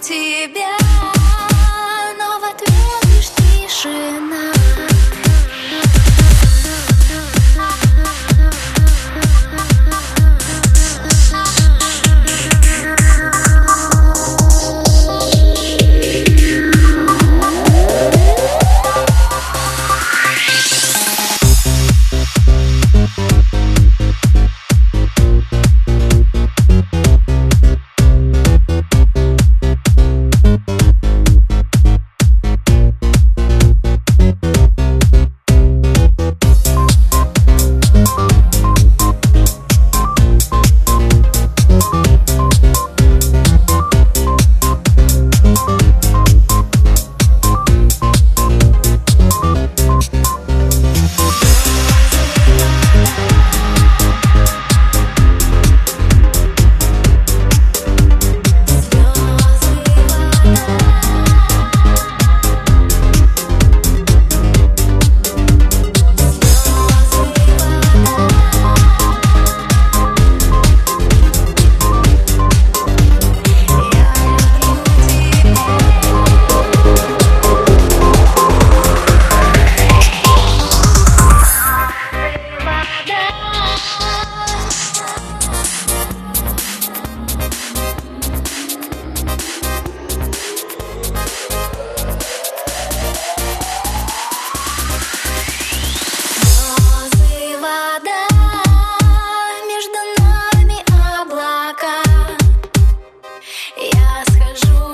体边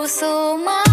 su mano.